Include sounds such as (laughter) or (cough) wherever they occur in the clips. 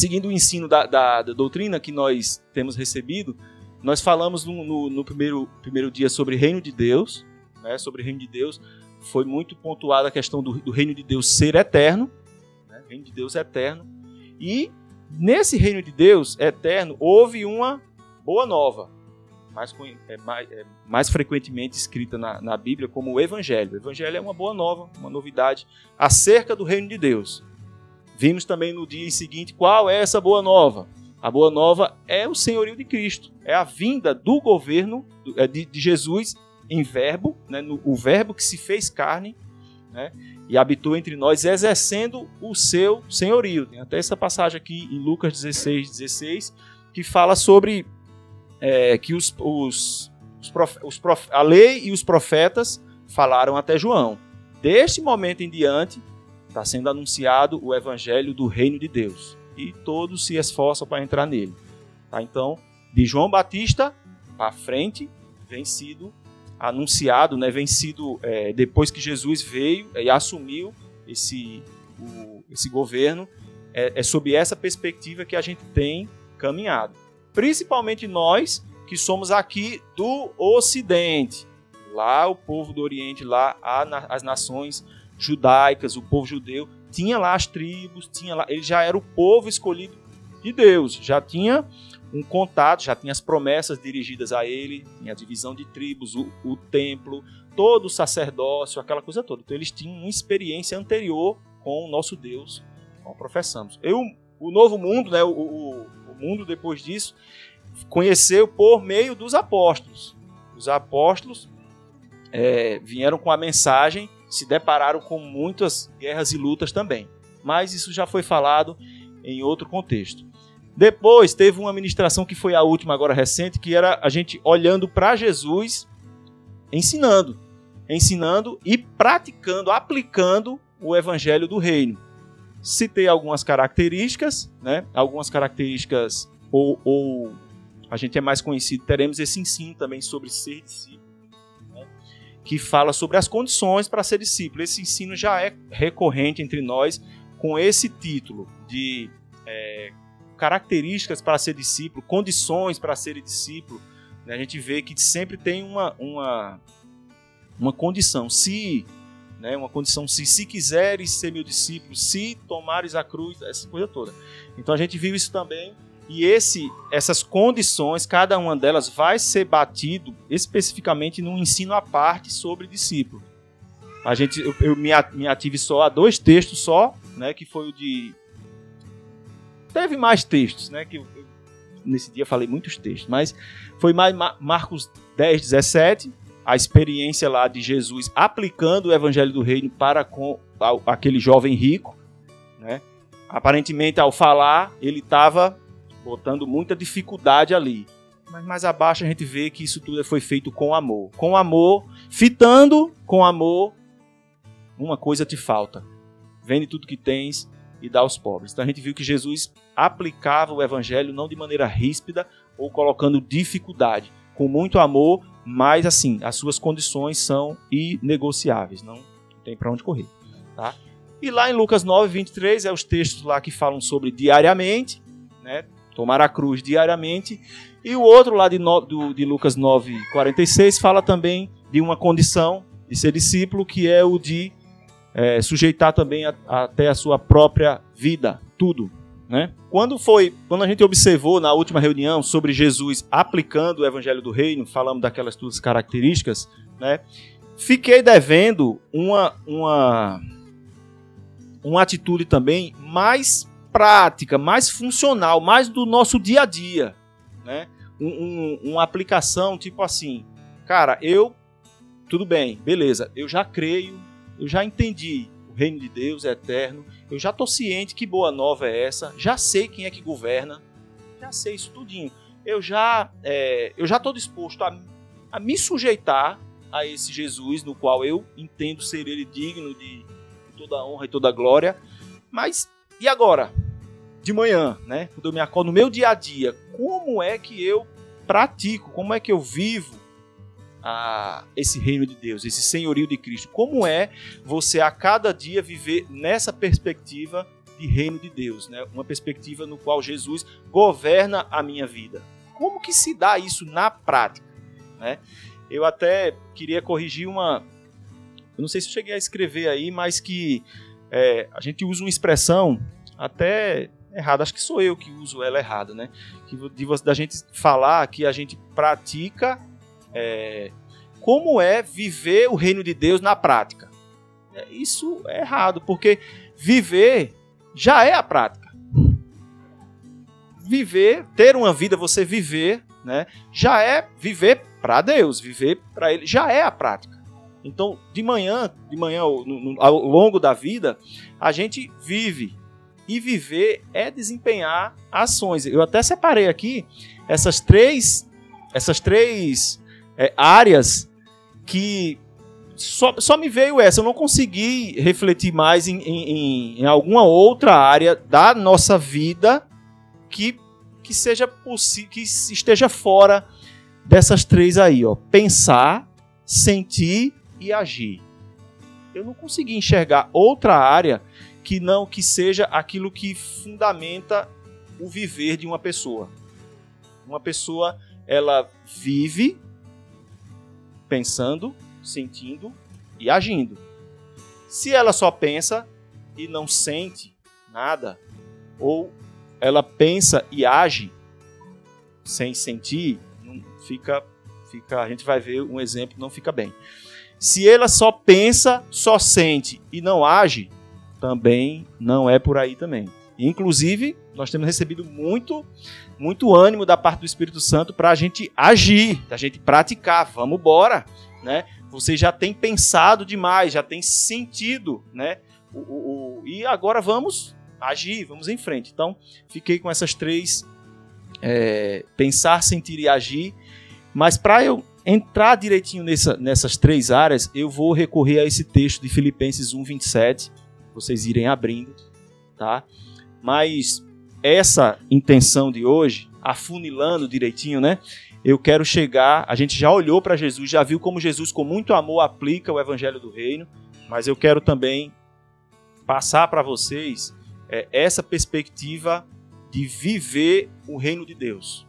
seguindo o ensino da, da, da doutrina que nós temos recebido, nós falamos no, no, no, primeiro, primeiro dia sobre reino de Deus, né, sobre reino de Deus. Foi muito pontuada a questão do, do reino de Deus ser eterno, né, reino de Deus eterno. E nesse reino de Deus eterno houve uma boa nova, mais, é, mais, é, mais frequentemente escrita na, na Bíblia como o Evangelho. O Evangelho é uma boa nova, uma novidade acerca do reino de Deus. Vimos também no dia seguinte qual é essa boa nova. A boa nova é o senhorio de Cristo, é a vinda do governo é, de, Jesus em verbo, né, no, o verbo que se fez carne né, e habitou entre nós, exercendo o seu senhorio. Tem até essa passagem aqui em Lucas 16, 16, que fala sobre é, que os, os, os, prof, os prof, a lei e os profetas falaram até João. Deste momento em diante, está sendo anunciado o evangelho do reino de Deus e todos se esforçam para entrar nele. Tá? Então, de João Batista para frente, vem sido anunciado, né, vem sido, é, depois que Jesus veio e assumiu esse, o, esse governo, é, é sob essa perspectiva que a gente tem caminhado. Principalmente nós que somos aqui do Ocidente. Lá o povo do Oriente, lá as nações judaicas, o povo judeu, tinha lá as tribos, tinha lá, ele já era o povo escolhido de Deus, já tinha um contato, já tinha as promessas dirigidas a ele, tinha a divisão de tribos, o, o templo, todo o sacerdócio, aquela coisa toda. Então eles tinham uma experiência anterior com o nosso Deus, como professamos. Eu, o novo mundo, né, o, o, o mundo depois disso, conheceu por meio dos apóstolos. Os apóstolos é, vieram com a mensagem se depararam com muitas guerras e lutas também. Mas isso já foi falado em outro contexto. Depois teve uma ministração que foi a última agora recente, que era a gente olhando para Jesus, ensinando, ensinando e praticando, aplicando o evangelho do reino. Citei algumas características, né? Algumas características ou, ou a gente é mais conhecido, teremos esse ensino também sobre ser discípulo que fala sobre as condições para ser discípulo. Esse ensino já é recorrente entre nós com esse título de é, características para ser discípulo, condições para ser discípulo. Né? A gente vê que sempre tem uma, uma, uma condição. Se, né, uma condição se, se quiseres ser meu discípulo, se tomares a cruz, essa coisa toda. Então a gente viu isso também e esse, essas condições, cada uma delas vai ser batido especificamente num ensino à parte sobre discípulo. A gente, eu, eu me ative só a dois textos só, né, que foi o de teve mais textos, né, que eu, nesse dia falei muitos textos, mas foi mais Marcos 10, 17, a experiência lá de Jesus aplicando o evangelho do reino para com aquele jovem rico, né? Aparentemente, ao falar, ele estava botando muita dificuldade ali. Mas mais abaixo a gente vê que isso tudo foi feito com amor. Com amor, fitando com amor, uma coisa te falta. Vende tudo que tens e dá aos pobres. Então a gente viu que Jesus aplicava o evangelho não de maneira ríspida ou colocando dificuldade, com muito amor, mas assim, as suas condições são inegociáveis, não tem para onde correr, tá? E lá em Lucas 9, 23, é os textos lá que falam sobre diariamente, né? Tomar a cruz diariamente. E o outro lá de, no, do, de Lucas 9, 46 fala também de uma condição de ser discípulo, que é o de é, sujeitar também a, a, até a sua própria vida, tudo. Né? Quando foi, quando a gente observou na última reunião sobre Jesus aplicando o Evangelho do Reino, falamos daquelas duas características, né? Fiquei devendo uma, uma, uma atitude também mais prática, mais funcional, mais do nosso dia a dia, né? Um, um, uma aplicação tipo assim, cara, eu tudo bem, beleza, eu já creio, eu já entendi o reino de Deus é eterno, eu já tô ciente que boa nova é essa, já sei quem é que governa, já sei isso tudinho, eu já é, eu já tô disposto a, a me sujeitar a esse Jesus no qual eu entendo ser ele digno de toda honra e toda glória, mas e agora? De manhã, né? Quando eu me acordo no meu dia a dia, como é que eu pratico, como é que eu vivo a, esse reino de Deus, esse senhorio de Cristo? Como é você a cada dia viver nessa perspectiva de reino de Deus, né? uma perspectiva no qual Jesus governa a minha vida. Como que se dá isso na prática? Né? Eu até queria corrigir uma. Eu não sei se eu cheguei a escrever aí, mas que é, a gente usa uma expressão até errada. Acho que sou eu que uso ela errada, né? Que, de, da gente falar que a gente pratica. É, como é viver o reino de Deus na prática? É, isso é errado, porque viver já é a prática. Viver, ter uma vida, você viver, né, já é viver para Deus, viver para Ele, já é a prática. Então, de manhã, de manhã ao, no, ao longo da vida, a gente vive. E viver é desempenhar ações. Eu até separei aqui essas três, essas três é, áreas que só, só me veio essa. Eu não consegui refletir mais em, em, em alguma outra área da nossa vida que, que seja que esteja fora dessas três aí, ó. Pensar, sentir e agir. Eu não consegui enxergar outra área que não que seja aquilo que fundamenta o viver de uma pessoa. Uma pessoa, ela vive pensando, sentindo e agindo. Se ela só pensa e não sente nada, ou ela pensa e age sem sentir, fica, fica, a gente vai ver um exemplo não fica bem. Se ela só pensa, só sente e não age, também não é por aí também. Inclusive, nós temos recebido muito, muito ânimo da parte do Espírito Santo para a gente agir, da gente praticar. Vamos embora, né? você já tem pensado demais, já tem sentido, né? O, o, o, e agora vamos agir, vamos em frente. Então, fiquei com essas três: é, pensar, sentir e agir. Mas para eu entrar direitinho nessa, nessas três áreas, eu vou recorrer a esse texto de Filipenses 1, 27. Vocês irem abrindo, tá? Mas essa intenção de hoje, afunilando direitinho, né? eu quero chegar. A gente já olhou para Jesus, já viu como Jesus, com muito amor, aplica o evangelho do reino, mas eu quero também passar para vocês é, essa perspectiva de viver o reino de Deus.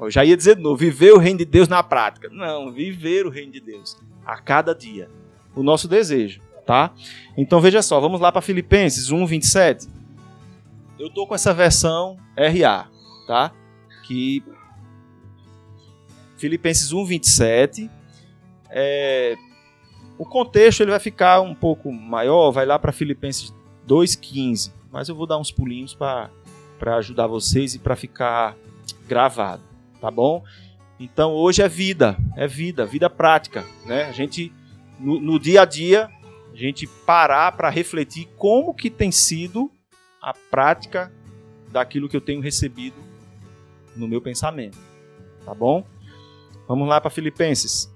Eu já ia dizer de novo, viver o reino de Deus na prática. Não, viver o reino de Deus a cada dia. O nosso desejo, tá? Então veja só, vamos lá para Filipenses 1, 27. Eu tô com essa versão RA, tá? Que Filipenses 1, 27. É, o contexto ele vai ficar um pouco maior, vai lá para Filipenses 2,15. Mas eu vou dar uns pulinhos para ajudar vocês e para ficar gravado, tá bom? Então hoje é vida, é vida, vida prática, né? A gente no, no dia a dia a gente parar para refletir como que tem sido a prática daquilo que eu tenho recebido no meu pensamento, tá bom? Vamos lá para Filipenses.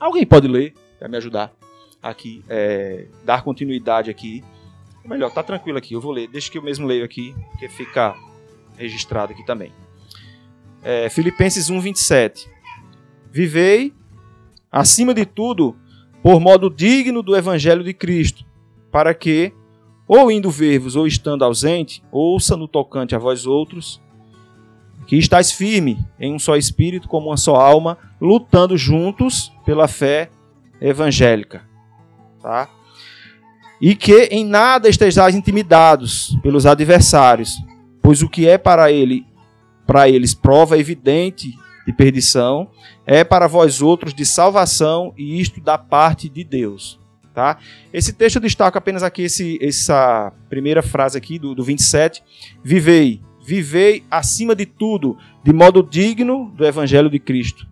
Alguém pode ler para me ajudar aqui, é, dar continuidade aqui. Ou melhor, tá tranquilo aqui, eu vou ler. Deixa que eu mesmo leio aqui, que fica registrado aqui também. É, Filipenses 1, 27. Vivei, acima de tudo, por modo digno do Evangelho de Cristo, para que, ou indo ver-vos, ou estando ausente, ouça no tocante a vós outros que estáis firme em um só espírito, como uma só alma, lutando juntos pela fé evangélica. Tá? E que em nada estejais intimidados pelos adversários, pois o que é para ele, para eles prova evidente de perdição, é para vós outros de salvação, e isto da parte de Deus. Tá? Esse texto eu destaco apenas aqui esse, essa primeira frase aqui do, do 27. Vivei vivei acima de tudo de modo digno do evangelho de Cristo.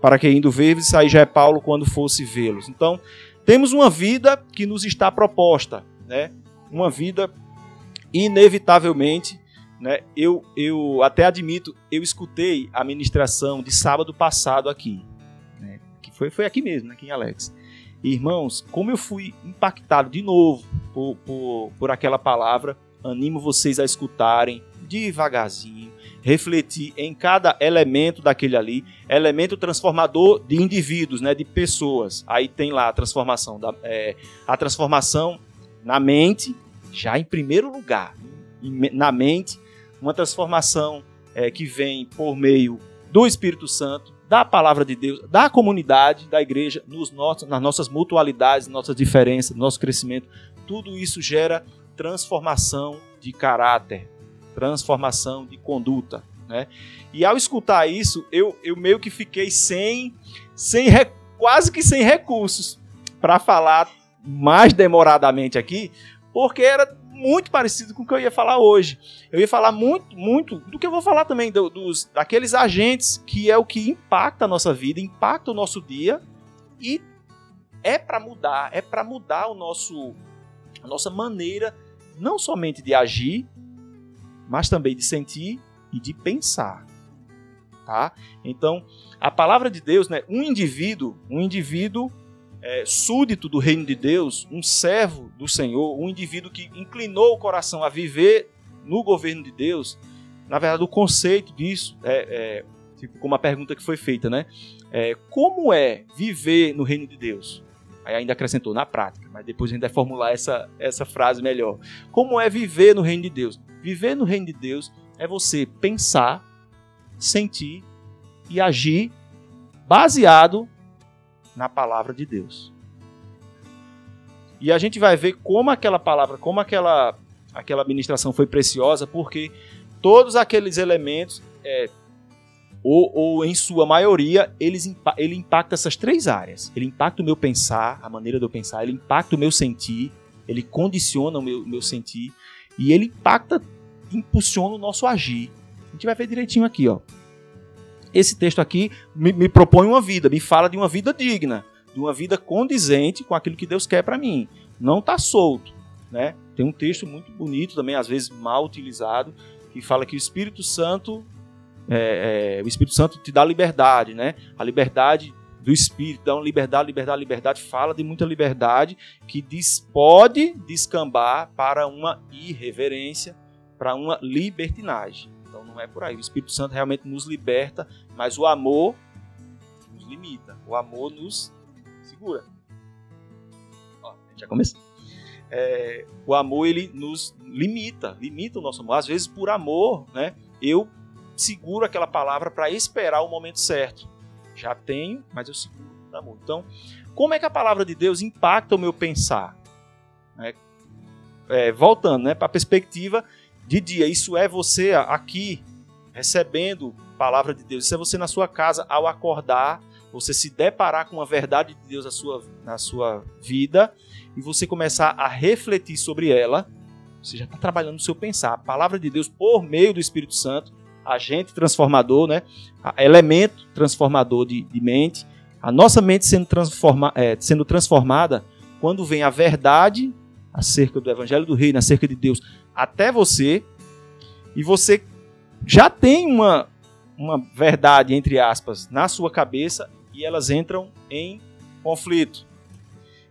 Para que indo ver-vos, aí já é Paulo quando fosse vê-los. Então, temos uma vida que nos está proposta, né? Uma vida inevitavelmente, né? Eu, eu até admito, eu escutei a ministração de sábado passado aqui, né? que foi, foi aqui mesmo, né? aqui em Alex. Irmãos, como eu fui impactado de novo por, por, por aquela palavra, animo vocês a escutarem devagarzinho, refletir em cada elemento daquele ali, elemento transformador de indivíduos, né, de pessoas. Aí tem lá a transformação, da, é, a transformação na mente, Já em primeiro lugar, na mente, uma transformação é, que vem por meio do Espírito Santo, da palavra de Deus, da comunidade, da igreja, nos nossos, nas nossas mutualidades, nossas diferenças, nosso crescimento. Tudo isso gera transformação de caráter, transformação de conduta. Né? E ao escutar isso, eu, eu meio que fiquei sem, sem quase que sem recursos para falar mais demoradamente aqui, porque era muito parecido com o que eu ia falar hoje. Eu ia falar muito, muito do que eu vou falar também do, dos daqueles agentes que é o que impacta a nossa vida, impacta o nosso dia e é para mudar, é para mudar o nosso a nossa maneira não somente de agir, mas também de sentir e de pensar. Tá? Então, a palavra de Deus, né, um indivíduo, um indivíduo é, súdito do reino de Deus, um servo do Senhor, um indivíduo que inclinou o coração a viver no governo de Deus, na verdade, o conceito disso é, é tipo, como a pergunta que foi feita, né? É, como é viver no reino de Deus? Aí ainda acrescentou na prática, mas depois a gente vai formular essa, essa frase melhor. Como é viver no reino de Deus? Viver no reino de Deus é você pensar, sentir e agir baseado na palavra de Deus. E a gente vai ver como aquela palavra, como aquela, aquela administração foi preciosa, porque todos aqueles elementos, é, ou, ou, em sua maioria, eles, ele impacta essas três áreas. Ele impacta o meu pensar, a maneira de eu pensar, ele impacta o meu sentir, ele condiciona o meu, meu sentir, e ele impacta, impulsiona o nosso agir. A gente vai ver direitinho aqui, ó esse texto aqui me, me propõe uma vida, me fala de uma vida digna, de uma vida condizente com aquilo que Deus quer para mim. Não está solto. Né? Tem um texto muito bonito também, às vezes mal utilizado, que fala que o Espírito Santo, é, é, o Espírito Santo te dá liberdade, né? A liberdade do Espírito, uma liberdade, liberdade, liberdade, fala de muita liberdade que diz, pode descambar para uma irreverência, para uma libertinagem. Não é por aí. O Espírito Santo realmente nos liberta, mas o amor nos limita. O amor nos segura. Ó, já começou. É, o amor ele nos limita, limita o nosso amor. Às vezes por amor, né? Eu seguro aquela palavra para esperar o momento certo. Já tenho, mas eu seguro o amor. Então, como é que a palavra de Deus impacta o meu pensar? É, é, voltando né, para a perspectiva de dia. Isso é você aqui recebendo palavra de Deus. Isso é você na sua casa ao acordar, você se deparar com a verdade de Deus na sua, na sua vida e você começar a refletir sobre ela. Você já está trabalhando no seu pensar. A palavra de Deus por meio do Espírito Santo, agente transformador, né? elemento transformador de, de mente. A nossa mente sendo, transforma, é, sendo transformada quando vem a verdade acerca do Evangelho do Reino, acerca de Deus, até você, e você já tem uma, uma verdade, entre aspas, na sua cabeça, e elas entram em conflito.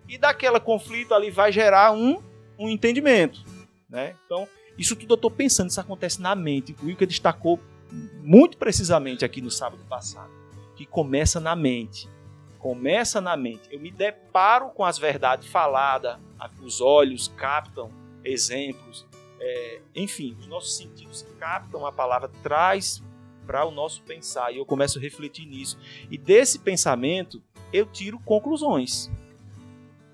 E daquela conflito ali vai gerar um, um entendimento. Né? Então, isso tudo eu estou pensando, isso acontece na mente. O Wilker destacou muito precisamente aqui no sábado passado, que começa na mente começa na mente. Eu me deparo com as verdades faladas, os olhos captam exemplos, é, enfim, os nossos sentidos captam a palavra, traz para o nosso pensar e eu começo a refletir nisso. E desse pensamento eu tiro conclusões.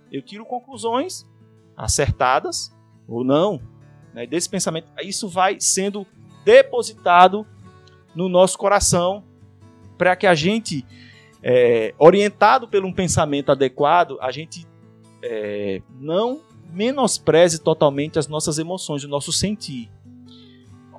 Eu tiro conclusões acertadas ou não. Né? Desse pensamento, isso vai sendo depositado no nosso coração para que a gente é, orientado por um pensamento adequado, a gente é, não menospreze totalmente as nossas emoções, o nosso sentir.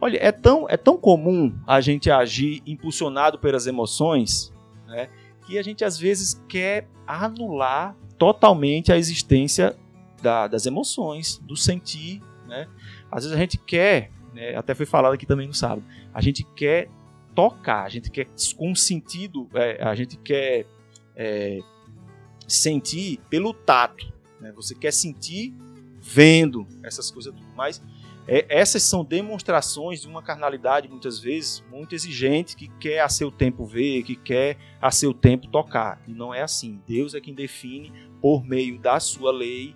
Olha, é tão, é tão comum a gente agir impulsionado pelas emoções, né, que a gente às vezes quer anular totalmente a existência da, das emoções, do sentir. Né? Às vezes a gente quer, né, até foi falado aqui também no sábado, a gente quer tocar, a gente quer com sentido, é, a gente quer é, sentir pelo tato. Né? Você quer sentir vendo essas coisas tudo. Mas é, essas são demonstrações de uma carnalidade, muitas vezes, muito exigente, que quer a seu tempo ver, que quer a seu tempo tocar. E não é assim. Deus é quem define, por meio da sua lei,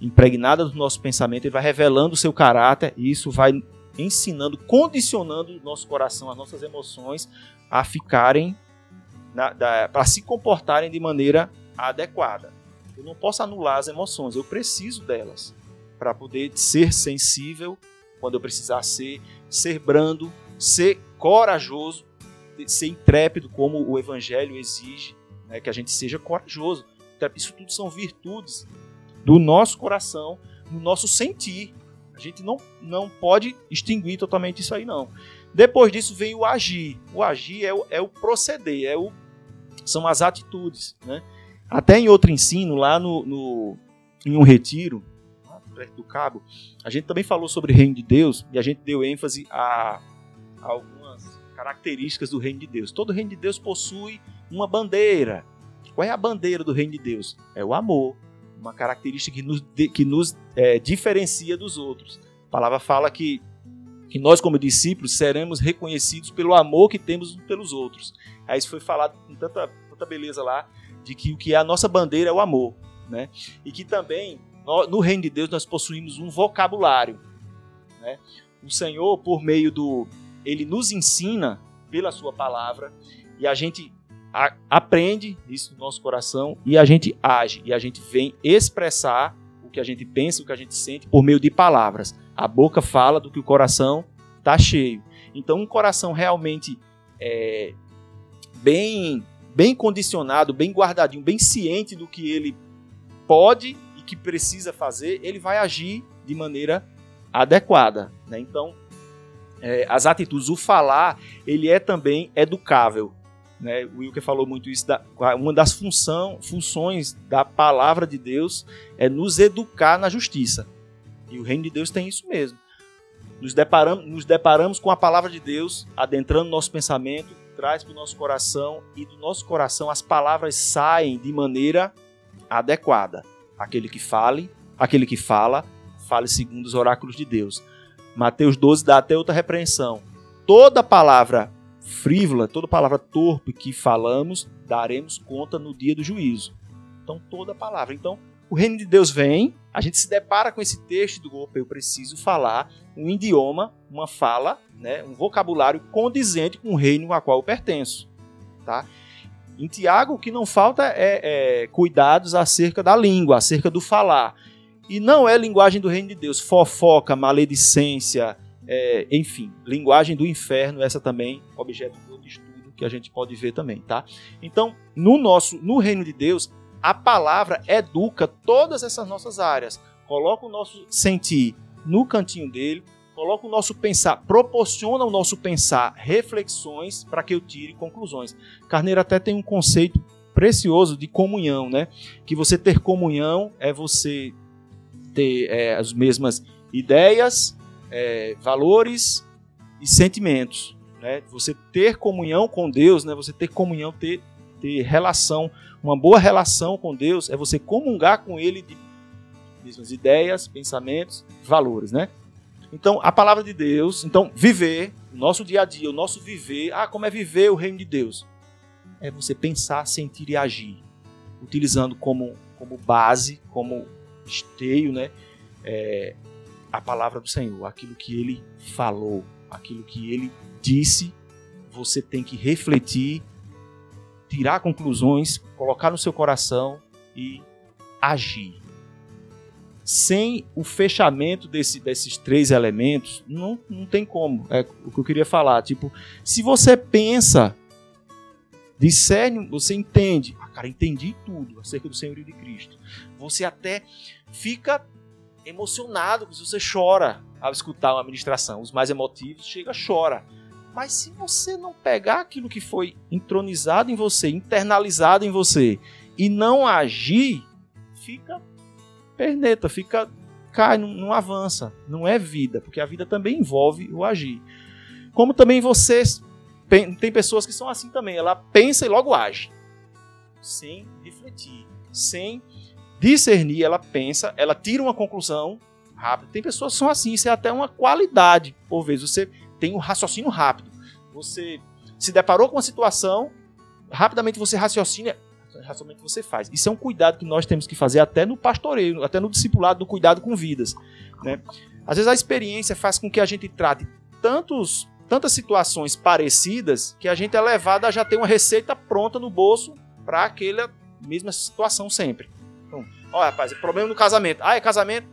impregnada do nosso pensamento, ele vai revelando o seu caráter e isso vai ensinando, condicionando o nosso coração, as nossas emoções a ficarem, para se comportarem de maneira adequada. Eu não posso anular as emoções, eu preciso delas para poder ser sensível quando eu precisar ser, ser brando, ser corajoso, ser intrépido, como o Evangelho exige, né, que a gente seja corajoso. Então, isso tudo são virtudes do nosso coração, no nosso sentir. A gente não, não pode extinguir totalmente isso aí, não. Depois disso vem o agir. O agir é o, é o proceder, é o, são as atitudes. Né? Até em outro ensino, lá no, no em um retiro, perto do cabo, a gente também falou sobre o reino de Deus e a gente deu ênfase a, a algumas características do reino de Deus. Todo reino de Deus possui uma bandeira. Qual é a bandeira do reino de Deus? É o amor, uma característica que nos, que nos é, diferencia dos outros. A palavra fala que, que nós, como discípulos, seremos reconhecidos pelo amor que temos pelos outros. Aí isso foi falado com tanta, tanta beleza lá, de que o que é a nossa bandeira é o amor. Né? E que também, no, no reino de Deus, nós possuímos um vocabulário. Né? O Senhor, por meio do. Ele nos ensina pela Sua palavra e a gente a, aprende isso no nosso coração e a gente age e a gente vem expressar o que a gente pensa, o que a gente sente por meio de palavras. A boca fala do que o coração está cheio. Então, um coração realmente é, bem, bem condicionado, bem guardadinho, bem ciente do que ele pode e que precisa fazer, ele vai agir de maneira adequada. Né? Então, é, as atitudes, o falar, ele é também educável. Né? O Wilker falou muito isso. Da, uma das função, funções da palavra de Deus é nos educar na justiça. E o reino de Deus tem isso mesmo. Nos deparamos, nos deparamos com a palavra de Deus adentrando nosso pensamento, traz para o nosso coração e do nosso coração as palavras saem de maneira adequada. Aquele que fale, aquele que fala, fale segundo os oráculos de Deus. Mateus 12 dá até outra repreensão. Toda palavra frívola, toda palavra torpe que falamos, daremos conta no dia do juízo. Então, toda palavra. Então, o reino de Deus vem, a gente se depara com esse texto do opa, eu preciso falar um idioma, uma fala, né, um vocabulário condizente com o reino a qual eu pertenço. Tá? Em Tiago, o que não falta é, é cuidados acerca da língua, acerca do falar. E não é linguagem do reino de Deus, fofoca, maledicência, é, enfim, linguagem do inferno, essa também objeto de estudo que a gente pode ver também, tá? Então, no nosso, no reino de Deus, a palavra educa todas essas nossas áreas, coloca o nosso sentir no cantinho dele, coloca o nosso pensar, proporciona o nosso pensar reflexões para que eu tire conclusões. Carneiro até tem um conceito precioso de comunhão, né? Que você ter comunhão é você ter é, as mesmas ideias, é, valores e sentimentos. Né? Você ter comunhão com Deus, né? você ter comunhão, ter, ter relação, uma boa relação com Deus é você comungar com Ele de mesmas ideias, pensamentos, valores. Né? Então, a palavra de Deus, então, viver, o nosso dia a dia, o nosso viver, ah, como é viver o reino de Deus? É você pensar, sentir e agir, utilizando como, como base, como esteio, né? É, a palavra do Senhor, aquilo que ele falou, aquilo que ele disse, você tem que refletir, tirar conclusões, colocar no seu coração e agir. Sem o fechamento desse, desses três elementos, não, não tem como. É o que eu queria falar. Tipo, se você pensa, discerne, você entende. Ah, cara, entendi tudo acerca do Senhor e de Cristo. Você até fica emocionado, você chora ao escutar uma ministração. Os mais emotivos chega chora. Mas se você não pegar aquilo que foi entronizado em você, internalizado em você e não agir, fica perneta, fica cai, não, não avança, não é vida, porque a vida também envolve o agir. Como também vocês tem pessoas que são assim também, ela pensa e logo age, sem refletir, sem discernir, ela pensa, ela tira uma conclusão rápida. Tem pessoas que são assim, isso é até uma qualidade, por vezes. Você tem um raciocínio rápido. Você se deparou com uma situação, rapidamente você raciocina, racionalmente você faz. Isso é um cuidado que nós temos que fazer até no pastoreio, até no discipulado, no cuidado com vidas. Né? Às vezes a experiência faz com que a gente trate tantos, tantas situações parecidas que a gente é levado a já ter uma receita pronta no bolso para aquela mesma situação sempre. Então, ó, rapaz, problema no casamento. Ah, é casamento?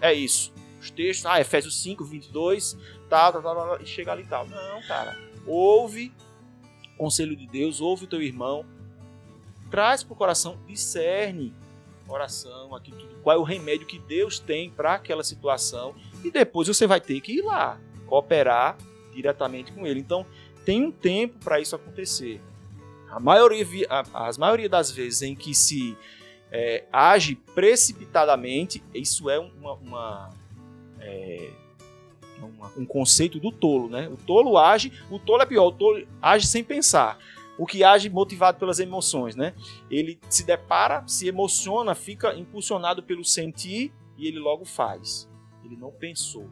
É isso. Os textos, ah, Efésios 5, 22, tal, tal, tal, tal, e chega ali e tal. Não, cara. Ouve o conselho de Deus, ouve o teu irmão, traz para o coração, discerne oração, aqui tudo, qual é o remédio que Deus tem para aquela situação e depois você vai ter que ir lá cooperar diretamente com ele. Então tem um tempo para isso acontecer. A maioria, a, as maioria das vezes em que se é, age precipitadamente, isso é uma, uma, é, um conceito do tolo, né? O tolo age, o tolo é pior, o tolo age sem pensar o que age motivado pelas emoções, né? Ele se depara, se emociona, fica impulsionado pelo sentir e ele logo faz. Ele não pensou.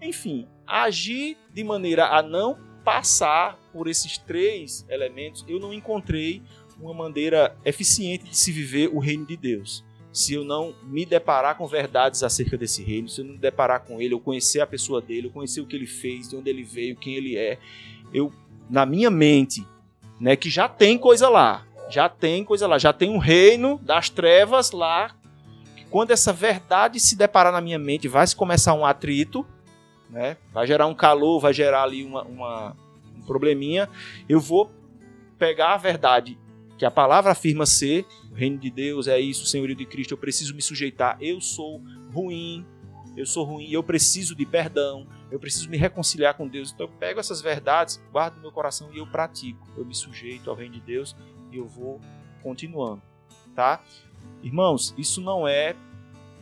Enfim, agir de maneira a não passar por esses três elementos, eu não encontrei uma maneira eficiente de se viver o reino de Deus. Se eu não me deparar com verdades acerca desse reino, se eu não me deparar com ele, eu conhecer a pessoa dele, eu conhecer o que ele fez, de onde ele veio, quem ele é, eu na minha mente né, que já tem coisa lá. Já tem coisa lá, já tem um reino das trevas lá. Que quando essa verdade se deparar na minha mente, vai se começar um atrito, né? Vai gerar um calor, vai gerar ali uma, uma um probleminha. Eu vou pegar a verdade que a palavra afirma ser, reino de Deus é isso, o senhorio de Cristo, eu preciso me sujeitar, eu sou ruim, eu sou ruim, eu preciso de perdão, eu preciso me reconciliar com Deus. Então eu pego essas verdades, guardo no meu coração e eu pratico. Eu me sujeito ao reino de Deus e eu vou continuando, tá? Irmãos, isso não é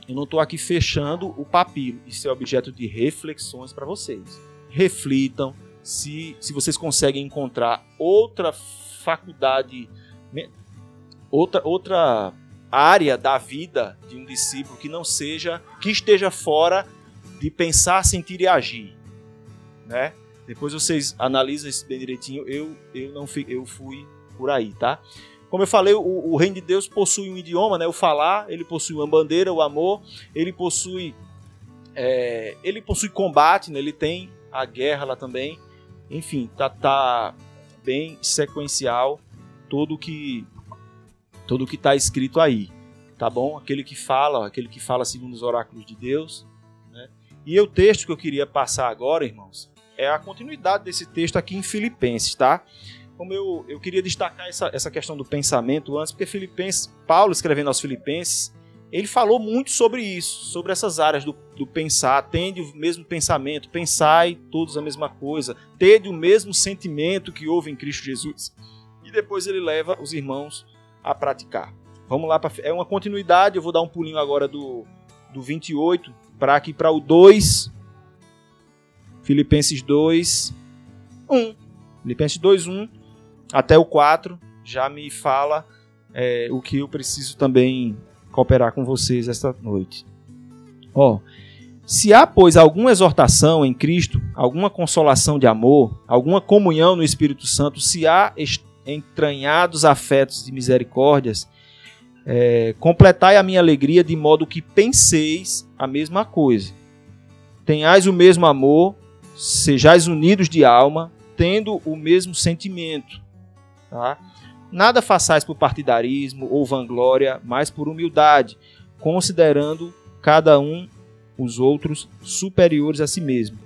eu não estou aqui fechando o papiro. Isso é objeto de reflexões para vocês. Reflitam se, se vocês conseguem encontrar outra faculdade, outra, outra área da vida de um discípulo que não seja, que esteja fora de pensar, sentir e agir, né? Depois vocês analisam isso bem direitinho. Eu eu não fui, eu fui por aí, tá? Como eu falei, o, o, reino de Deus possui um idioma, né? O falar, ele possui uma bandeira, o amor, ele possui é, ele possui combate, né? Ele tem a guerra lá também. Enfim, tá, tá bem sequencial tudo que tudo que está escrito aí, tá bom? Aquele que fala, aquele que fala segundo os oráculos de Deus, né? E o texto que eu queria passar agora, irmãos, é a continuidade desse texto aqui em Filipenses, tá? Como eu, eu queria destacar essa, essa questão do pensamento antes, porque Filipenses, Paulo escrevendo aos Filipenses, ele falou muito sobre isso, sobre essas áreas do, do pensar, tende o mesmo pensamento, pensai todos a mesma coisa, tende o mesmo sentimento que houve em Cristo Jesus. E depois ele leva os irmãos a praticar. Vamos lá, pra, é uma continuidade, eu vou dar um pulinho agora do, do 28 para aqui para o 2, Filipenses 2, 1. Filipenses 2, 1 até o 4 já me fala é, o que eu preciso também cooperar com vocês esta noite. Ó, se há, pois, alguma exortação em Cristo, alguma consolação de amor, alguma comunhão no Espírito Santo, se há entranhados afetos de misericórdias, é, completai a minha alegria de modo que penseis a mesma coisa. Tenhais o mesmo amor, sejais unidos de alma, tendo o mesmo sentimento. Tá? Nada façais por partidarismo ou vanglória, mas por humildade, considerando cada um os outros superiores a si mesmo.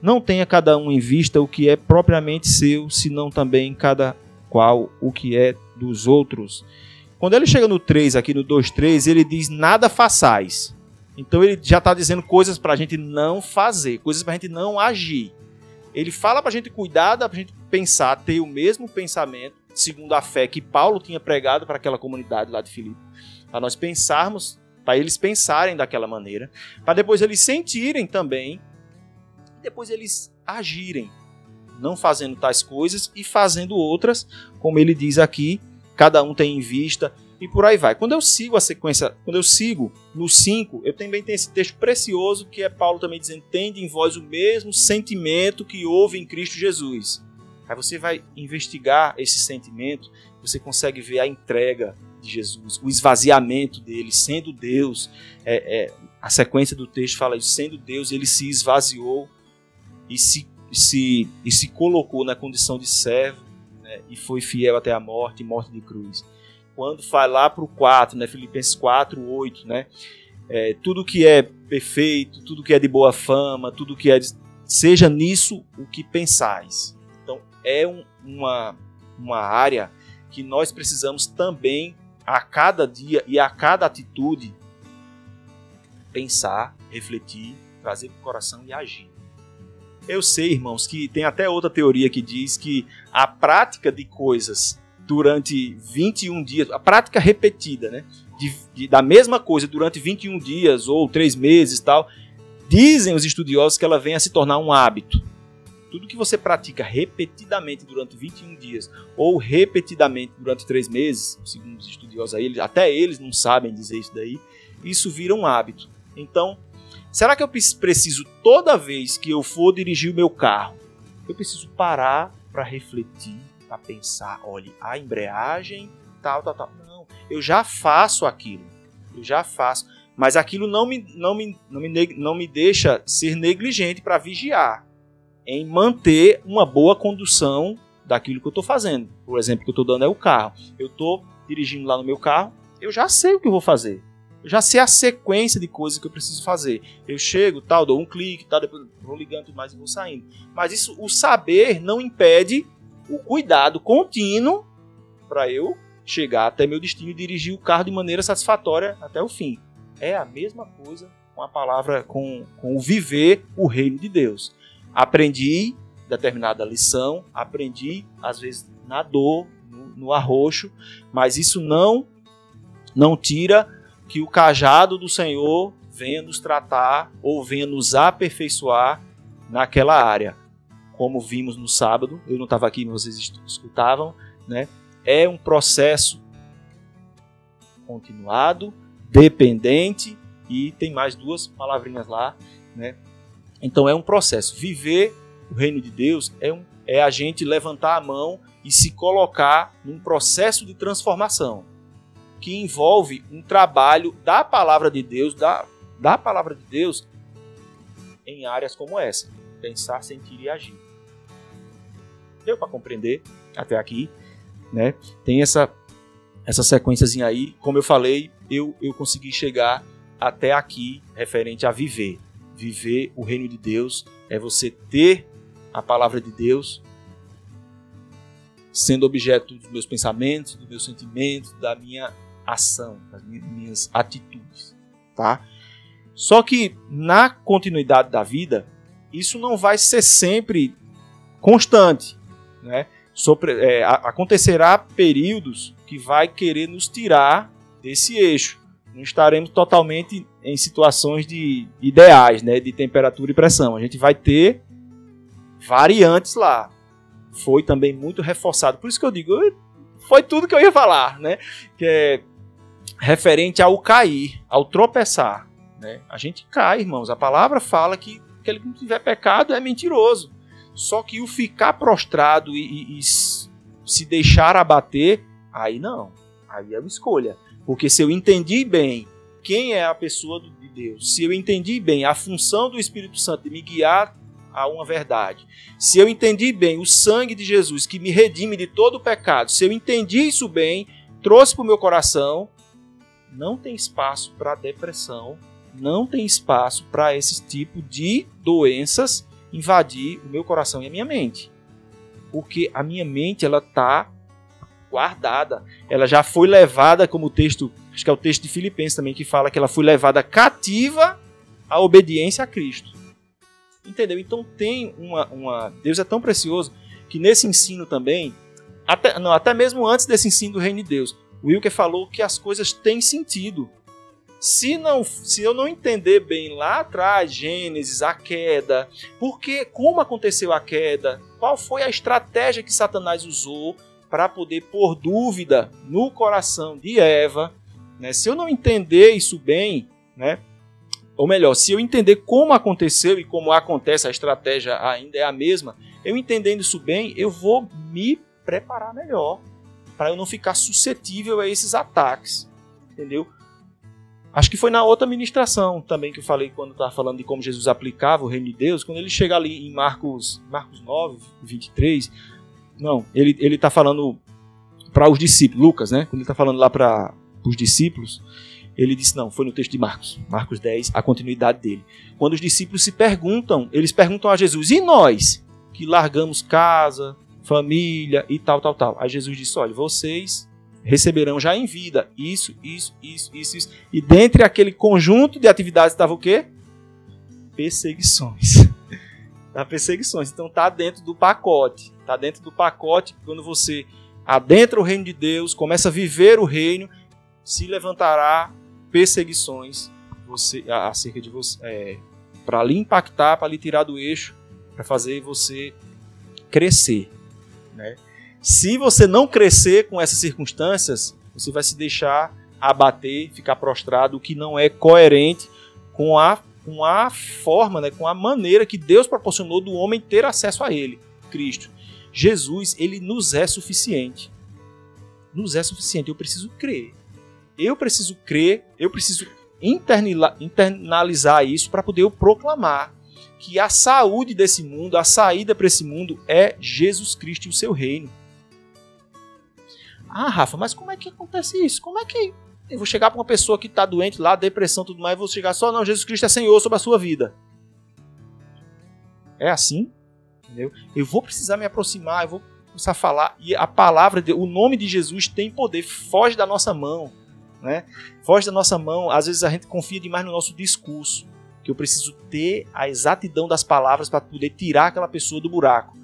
Não tenha cada um em vista o que é propriamente seu, senão também cada qual o que é dos outros. Quando ele chega no 3, aqui no 2.3, ele diz nada façais. Então ele já está dizendo coisas para a gente não fazer, coisas para a gente não agir. Ele fala para a gente cuidar, para a gente pensar, ter o mesmo pensamento, segundo a fé que Paulo tinha pregado para aquela comunidade lá de Filipe. Para nós pensarmos, para eles pensarem daquela maneira, para depois eles sentirem também, depois eles agirem não fazendo tais coisas e fazendo outras, como ele diz aqui, cada um tem em vista e por aí vai. Quando eu sigo a sequência, quando eu sigo no 5, eu também tenho esse texto precioso que é Paulo também dizendo: tende em vós o mesmo sentimento que houve em Cristo Jesus. Aí você vai investigar esse sentimento, você consegue ver a entrega de Jesus, o esvaziamento dele, sendo Deus. É, é, a sequência do texto fala isso, sendo Deus, ele se esvaziou e se, se, e se colocou na condição de servo né, e foi fiel até a morte, morte de cruz. Quando vai lá para o 4, né, Filipenses 4, 8, né, é, tudo que é perfeito, tudo que é de boa fama, tudo que é de, seja nisso o que pensais. Então é um, uma, uma área que nós precisamos também a cada dia e a cada atitude pensar, refletir, trazer para o coração e agir. Eu sei, irmãos, que tem até outra teoria que diz que a prática de coisas durante 21 dias, a prática repetida, né? De, de, da mesma coisa durante 21 dias ou 3 meses tal, dizem os estudiosos que ela vem a se tornar um hábito. Tudo que você pratica repetidamente durante 21 dias ou repetidamente durante 3 meses, segundo os estudiosos aí, até eles não sabem dizer isso daí, isso vira um hábito. Então, Será que eu preciso, toda vez que eu for dirigir o meu carro, eu preciso parar para refletir, para pensar, olha, a embreagem, tal, tal, tal. Não, eu já faço aquilo. Eu já faço. Mas aquilo não me, não me, não me, não me deixa ser negligente para vigiar, em manter uma boa condução daquilo que eu estou fazendo. O exemplo que eu estou dando é o carro. Eu estou dirigindo lá no meu carro, eu já sei o que eu vou fazer. Já sei a sequência de coisas que eu preciso fazer. Eu chego, tal, dou um clique, tal, depois vou ligando tudo mais e vou saindo. Mas isso, o saber não impede o cuidado contínuo para eu chegar até meu destino e dirigir o carro de maneira satisfatória até o fim. É a mesma coisa com a palavra, com, com o viver o reino de Deus. Aprendi determinada lição, aprendi às vezes na dor, no, no arroxo, mas isso não não tira que o cajado do Senhor venha nos tratar ou venha nos aperfeiçoar naquela área. Como vimos no sábado, eu não estava aqui, mas vocês escutavam, né? É um processo continuado, dependente e tem mais duas palavrinhas lá, né? Então é um processo. Viver o reino de Deus é, um, é a gente levantar a mão e se colocar num processo de transformação que envolve um trabalho da palavra de Deus, da, da palavra de Deus, em áreas como essa: pensar, sentir e agir. Deu para compreender até aqui, né? Tem essa essa sequenciazinha aí, como eu falei, eu, eu consegui chegar até aqui referente a viver. Viver o reino de Deus é você ter a palavra de Deus sendo objeto dos meus pensamentos, dos meus sentimentos, da minha ação, das minhas atitudes, tá? Só que na continuidade da vida, isso não vai ser sempre constante, né? Sobre, é, acontecerá períodos que vai querer nos tirar desse eixo. Não estaremos totalmente em situações de ideais, né, de temperatura e pressão. A gente vai ter variantes lá. Foi também muito reforçado. Por isso que eu digo, foi tudo que eu ia falar, né? Que é referente ao cair, ao tropeçar. Né? A gente cai, irmãos. A palavra fala que aquele que não tiver pecado é mentiroso. Só que o ficar prostrado e, e, e se deixar abater, aí não. Aí é uma escolha. Porque se eu entendi bem quem é a pessoa de Deus, se eu entendi bem a função do Espírito Santo de me guiar a uma verdade, se eu entendi bem o sangue de Jesus que me redime de todo o pecado, se eu entendi isso bem, trouxe para o meu coração, não tem espaço para depressão, não tem espaço para esse tipo de doenças invadir o meu coração e a minha mente. Porque a minha mente ela tá guardada, ela já foi levada como o texto, acho que é o texto de Filipenses também que fala que ela foi levada cativa à obediência a Cristo. Entendeu? Então tem uma, uma Deus é tão precioso que nesse ensino também, até, não, até mesmo antes desse ensino do reino de Deus, Wilker falou que as coisas têm sentido. Se, não, se eu não entender bem lá atrás, Gênesis, a queda, porque como aconteceu a queda, qual foi a estratégia que Satanás usou para poder pôr dúvida no coração de Eva, né? se eu não entender isso bem, né? ou melhor, se eu entender como aconteceu e como acontece, a estratégia ainda é a mesma, eu entendendo isso bem, eu vou me preparar melhor para eu não ficar suscetível a esses ataques, entendeu? Acho que foi na outra ministração também que eu falei quando estava falando de como Jesus aplicava o reino de Deus, quando ele chega ali em Marcos, Marcos 9, 23, não, ele ele está falando para os discípulos, Lucas, né? Quando ele está falando lá para os discípulos, ele disse, não, foi no texto de Marcos, Marcos 10, a continuidade dele. Quando os discípulos se perguntam, eles perguntam a Jesus, e nós que largamos casa, família e tal, tal, tal. Aí Jesus disse, olha, vocês receberão já em vida isso, isso, isso, isso, isso. E dentre aquele conjunto de atividades estava o quê? Perseguições. (laughs) tá perseguições. Então tá dentro do pacote. Tá dentro do pacote quando você adentra o reino de Deus, começa a viver o reino, se levantará perseguições você acerca de você é, para lhe impactar, para lhe tirar do eixo, para fazer você crescer, né? Se você não crescer com essas circunstâncias, você vai se deixar abater, ficar prostrado, o que não é coerente com a, com a forma, né, com a maneira que Deus proporcionou do homem ter acesso a Ele, Cristo. Jesus, ele nos é suficiente. Nos é suficiente. Eu preciso crer. Eu preciso crer, eu preciso internalizar isso para poder eu proclamar que a saúde desse mundo, a saída para esse mundo é Jesus Cristo e o seu reino. Ah, Rafa, mas como é que acontece isso? Como é que eu vou chegar para uma pessoa que está doente lá, depressão tudo mais, e vou chegar só, não, Jesus Cristo é Senhor sobre a sua vida. É assim? Entendeu? Eu vou precisar me aproximar, eu vou precisar falar, e a palavra, o nome de Jesus tem poder, foge da nossa mão. Né? Foge da nossa mão, às vezes a gente confia demais no nosso discurso, que eu preciso ter a exatidão das palavras para poder tirar aquela pessoa do buraco.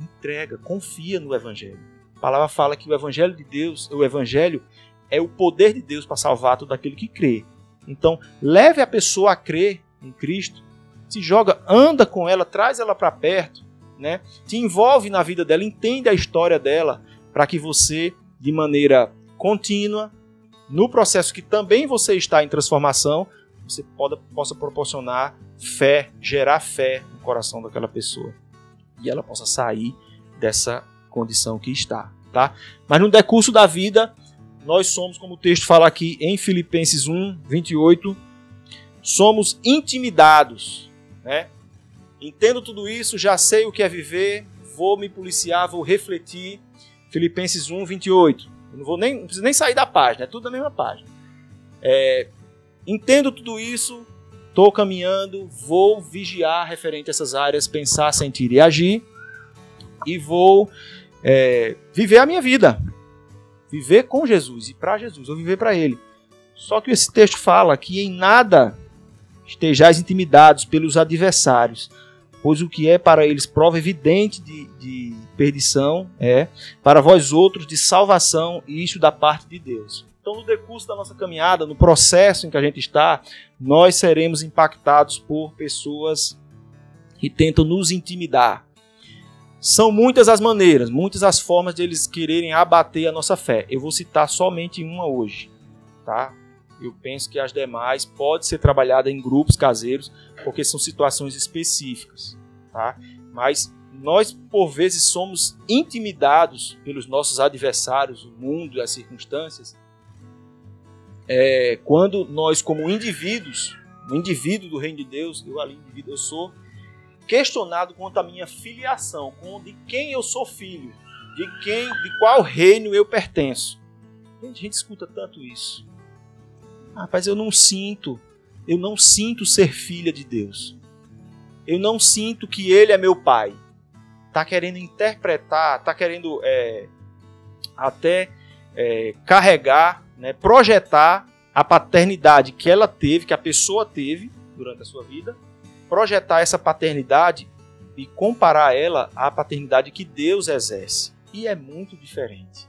Entrega, confia no Evangelho palavra fala que o evangelho de Deus, o evangelho é o poder de Deus para salvar todo aquele que crê. Então, leve a pessoa a crer em Cristo, se joga, anda com ela, traz ela para perto, né? Te envolve na vida dela, entende a história dela, para que você, de maneira contínua, no processo que também você está em transformação, você pode, possa proporcionar fé, gerar fé no coração daquela pessoa. E ela possa sair dessa condição que está, tá? Mas no decurso da vida, nós somos, como o texto fala aqui em Filipenses 1, 28, somos intimidados, né? Entendo tudo isso, já sei o que é viver, vou me policiar, vou refletir. Filipenses 1, 28. Eu não vou nem, não preciso nem sair da página, é tudo da mesma página. É, entendo tudo isso, estou caminhando, vou vigiar referente a essas áreas, pensar, sentir e agir, e vou é, viver a minha vida. Viver com Jesus e para Jesus, ou viver para Ele. Só que esse texto fala que em nada estejais intimidados pelos adversários, pois o que é para eles prova evidente de, de perdição é para vós outros de salvação, e isso da parte de Deus. Então, no decurso da nossa caminhada, no processo em que a gente está, nós seremos impactados por pessoas que tentam nos intimidar, são muitas as maneiras, muitas as formas de eles quererem abater a nossa fé. Eu vou citar somente uma hoje, tá? Eu penso que as demais pode ser trabalhada em grupos caseiros, porque são situações específicas, tá? Mas nós por vezes somos intimidados pelos nossos adversários, o mundo e as circunstâncias, é, quando nós como indivíduos, um indivíduo do reino de Deus, eu ali indivíduo, eu sou questionado quanto à minha filiação, com de quem eu sou filho, de quem, de qual reino eu pertenço. Gente, a gente escuta tanto isso. Rapaz, eu não sinto, eu não sinto ser filha de Deus. Eu não sinto que Ele é meu pai. Tá querendo interpretar, tá querendo é, até é, carregar, né, projetar a paternidade que ela teve, que a pessoa teve durante a sua vida, projetar essa paternidade e comparar ela à paternidade que Deus exerce. E é muito diferente.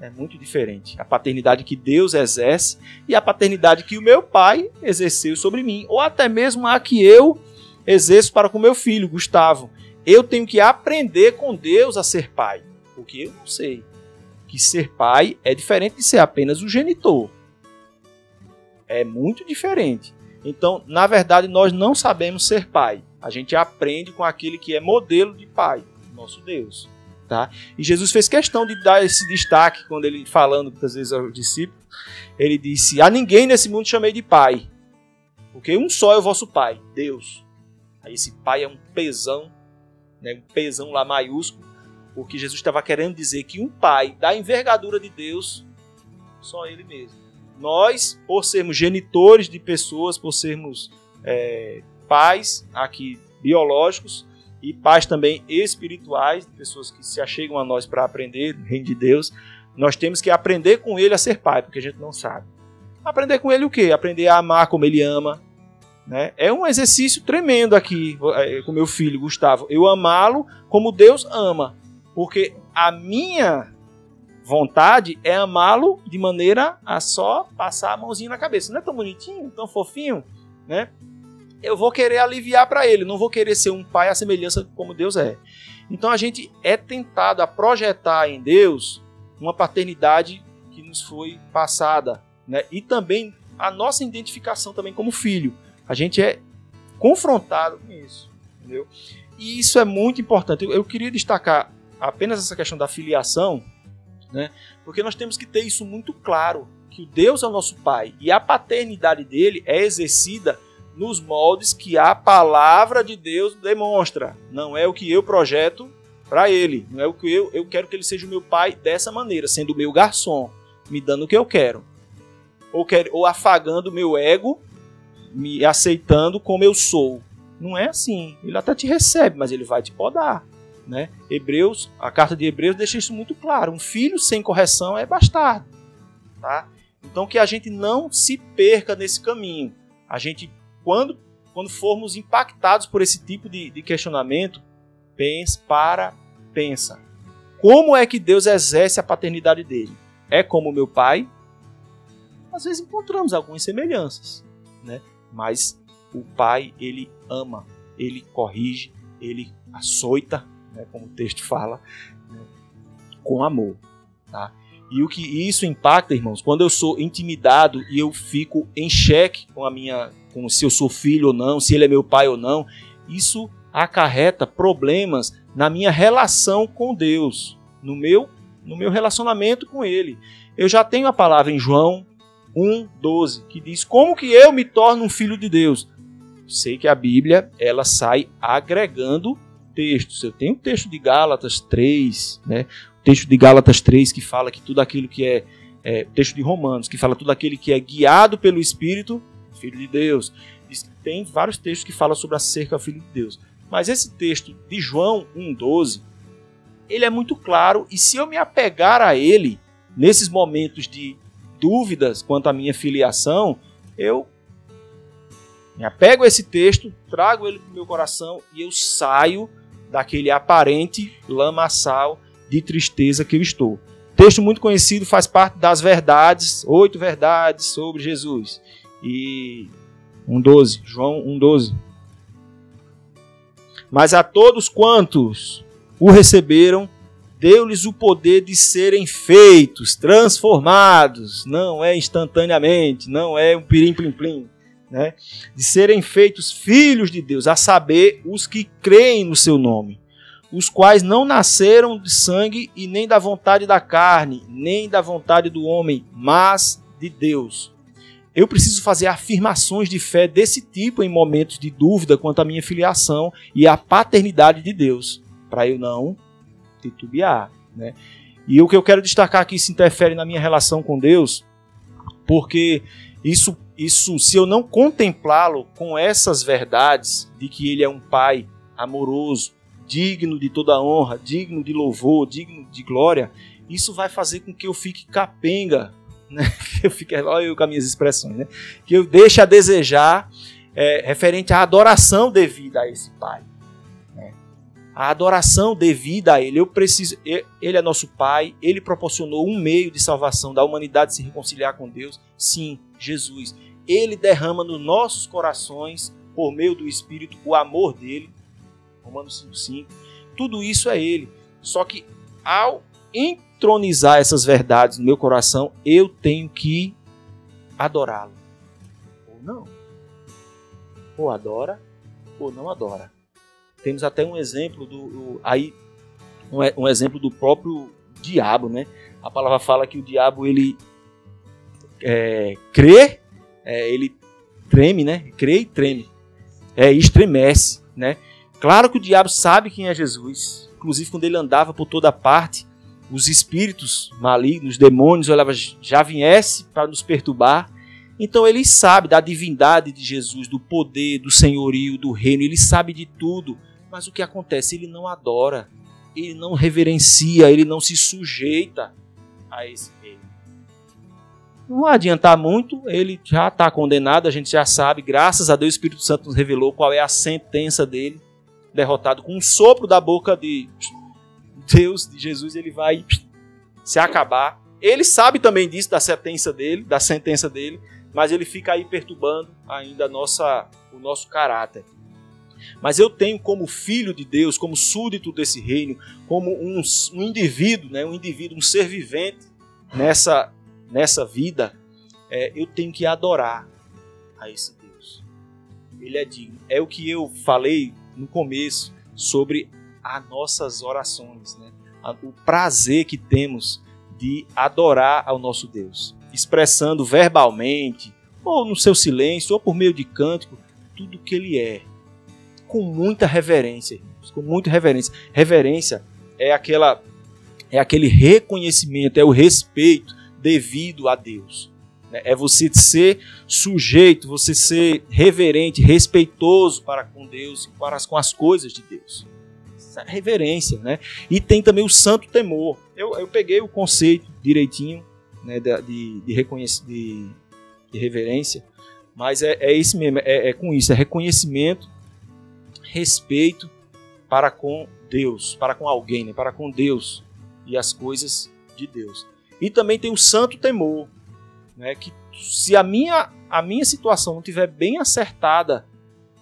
É muito diferente. A paternidade que Deus exerce e a paternidade que o meu pai exerceu sobre mim, ou até mesmo a que eu exerço para com meu filho, Gustavo. Eu tenho que aprender com Deus a ser pai, porque eu não sei que ser pai é diferente de ser apenas o genitor. É muito diferente. Então, na verdade, nós não sabemos ser pai. A gente aprende com aquele que é modelo de pai, nosso Deus. Tá? E Jesus fez questão de dar esse destaque quando ele falando muitas vezes aos discípulos, ele disse: "A ninguém nesse mundo chamei de pai, porque um só é o vosso pai, Deus". Aí esse pai é um pesão, né, um pesão lá maiúsculo, porque Jesus estava querendo dizer que um pai da envergadura de Deus, só ele mesmo. Nós, por sermos genitores de pessoas, por sermos é, pais aqui biológicos, e pais também espirituais, pessoas que se achegam a nós para aprender o reino de Deus, nós temos que aprender com ele a ser pai, porque a gente não sabe. Aprender com ele o quê? Aprender a amar como ele ama. Né? É um exercício tremendo aqui é, com meu filho, Gustavo. Eu amá-lo como Deus ama. Porque a minha vontade é amá-lo de maneira a só passar a mãozinha na cabeça. Não é tão bonitinho, tão fofinho, né? eu vou querer aliviar para ele, não vou querer ser um pai à semelhança como Deus é. Então a gente é tentado a projetar em Deus uma paternidade que nos foi passada, né? E também a nossa identificação também como filho. A gente é confrontado com isso, entendeu? E isso é muito importante. Eu, eu queria destacar apenas essa questão da filiação, né? Porque nós temos que ter isso muito claro, que Deus é o nosso pai e a paternidade dele é exercida nos moldes que a palavra de Deus demonstra. Não é o que eu projeto para ele. Não é o que eu, eu quero que ele seja o meu pai dessa maneira, sendo o meu garçom, me dando o que eu quero. Ou, quer, ou afagando o meu ego, me aceitando como eu sou. Não é assim. Ele até te recebe, mas ele vai te podar. Né? Hebreus, a carta de Hebreus deixa isso muito claro. Um filho sem correção é bastardo. Tá? Então que a gente não se perca nesse caminho. A gente quando, quando formos impactados por esse tipo de, de questionamento, pense, para, pensa. Como é que Deus exerce a paternidade dele? É como meu pai? Às vezes encontramos algumas semelhanças, né? Mas o pai, ele ama, ele corrige, ele açoita, né? como o texto fala, né? com amor, tá? E o que isso impacta, irmãos, quando eu sou intimidado e eu fico em xeque com a minha com se eu sou filho ou não, se ele é meu pai ou não, isso acarreta problemas na minha relação com Deus, no meu no meu relacionamento com ele. Eu já tenho a palavra em João 1:12 que diz: "Como que eu me torno um filho de Deus?" Sei que a Bíblia, ela sai agregando textos. Eu tenho o texto de Gálatas 3, né? O texto de Gálatas 3 que fala que tudo aquilo que é, é texto de Romanos, que fala tudo aquele que é guiado pelo Espírito filho de Deus. Tem vários textos que falam sobre a cerca ao filho de Deus. Mas esse texto de João 1,12, ele é muito claro, e se eu me apegar a ele, nesses momentos de dúvidas quanto à minha filiação, eu me apego a esse texto, trago ele para o meu coração e eu saio daquele aparente lamaçal de tristeza que eu estou. Texto muito conhecido, faz parte das verdades, oito verdades sobre Jesus e 1,12. João 1,12. Mas a todos quantos o receberam, deu-lhes o poder de serem feitos, transformados. Não é instantaneamente, não é um pirim-plim-plim. Né? De serem feitos filhos de Deus, a saber, os que creem no seu nome, os quais não nasceram de sangue e nem da vontade da carne, nem da vontade do homem, mas de Deus. Eu preciso fazer afirmações de fé desse tipo em momentos de dúvida quanto à minha filiação e à paternidade de Deus, para eu não titubear. Né? E o que eu quero destacar aqui se interfere na minha relação com Deus, porque isso, isso se eu não contemplá-lo com essas verdades de que Ele é um Pai amoroso, digno de toda honra, digno de louvor, digno de glória, isso vai fazer com que eu fique capenga (laughs) né? que eu fique, olha eu com as minhas expressões, né? que eu deixe a desejar é, referente à adoração devida a esse Pai. Né? A adoração devida a Ele. Eu preciso, Ele é nosso Pai, Ele proporcionou um meio de salvação da humanidade se reconciliar com Deus. Sim, Jesus. Ele derrama nos nossos corações, por meio do Espírito, o amor dele. Romanos 5,5. Tudo isso é Ele. Só que ao entronizar essas verdades no meu coração, eu tenho que adorá-lo. Ou não. ou adora ou não adora. Temos até um exemplo do aí um, um exemplo do próprio diabo, né? A palavra fala que o diabo ele é, crê, é, ele treme, né? Crê e treme, é estremece, né? Claro que o diabo sabe quem é Jesus. Inclusive quando ele andava por toda parte, os espíritos malignos, os demônios, olhava já viesse para nos perturbar. Então ele sabe da divindade de Jesus, do poder, do senhorio, do reino, ele sabe de tudo. Mas o que acontece? Ele não adora, ele não reverencia, ele não se sujeita a esse reino. Não vai adiantar muito, ele já está condenado, a gente já sabe, graças a Deus o Espírito Santo nos revelou qual é a sentença dele, derrotado com um sopro da boca de Deus, de Jesus, ele vai se acabar. Ele sabe também disso, da sentença dele, da sentença dele, mas ele fica aí perturbando ainda nossa, o nosso caráter. Mas eu tenho como filho de Deus, como súdito desse reino, como um, um indivíduo, né, um indivíduo, um ser vivente nessa, nessa vida, é, eu tenho que adorar a esse Deus. Ele é digno. É o que eu falei no começo sobre as nossas orações, né? o prazer que temos de adorar ao nosso Deus, expressando verbalmente, ou no seu silêncio, ou por meio de cântico, tudo que Ele é, com muita reverência, com muita reverência. Reverência é aquela é aquele reconhecimento, é o respeito devido a Deus. Né? É você ser sujeito, você ser reverente, respeitoso para com Deus e para com as coisas de Deus reverência, né? E tem também o santo temor. Eu, eu peguei o conceito direitinho, né, de, de, de, de, reverência, mas é, é isso mesmo, é, é com isso, é reconhecimento, respeito para com Deus, para com alguém, né? para com Deus e as coisas de Deus. E também tem o santo temor, né? que se a minha, a minha situação não tiver bem acertada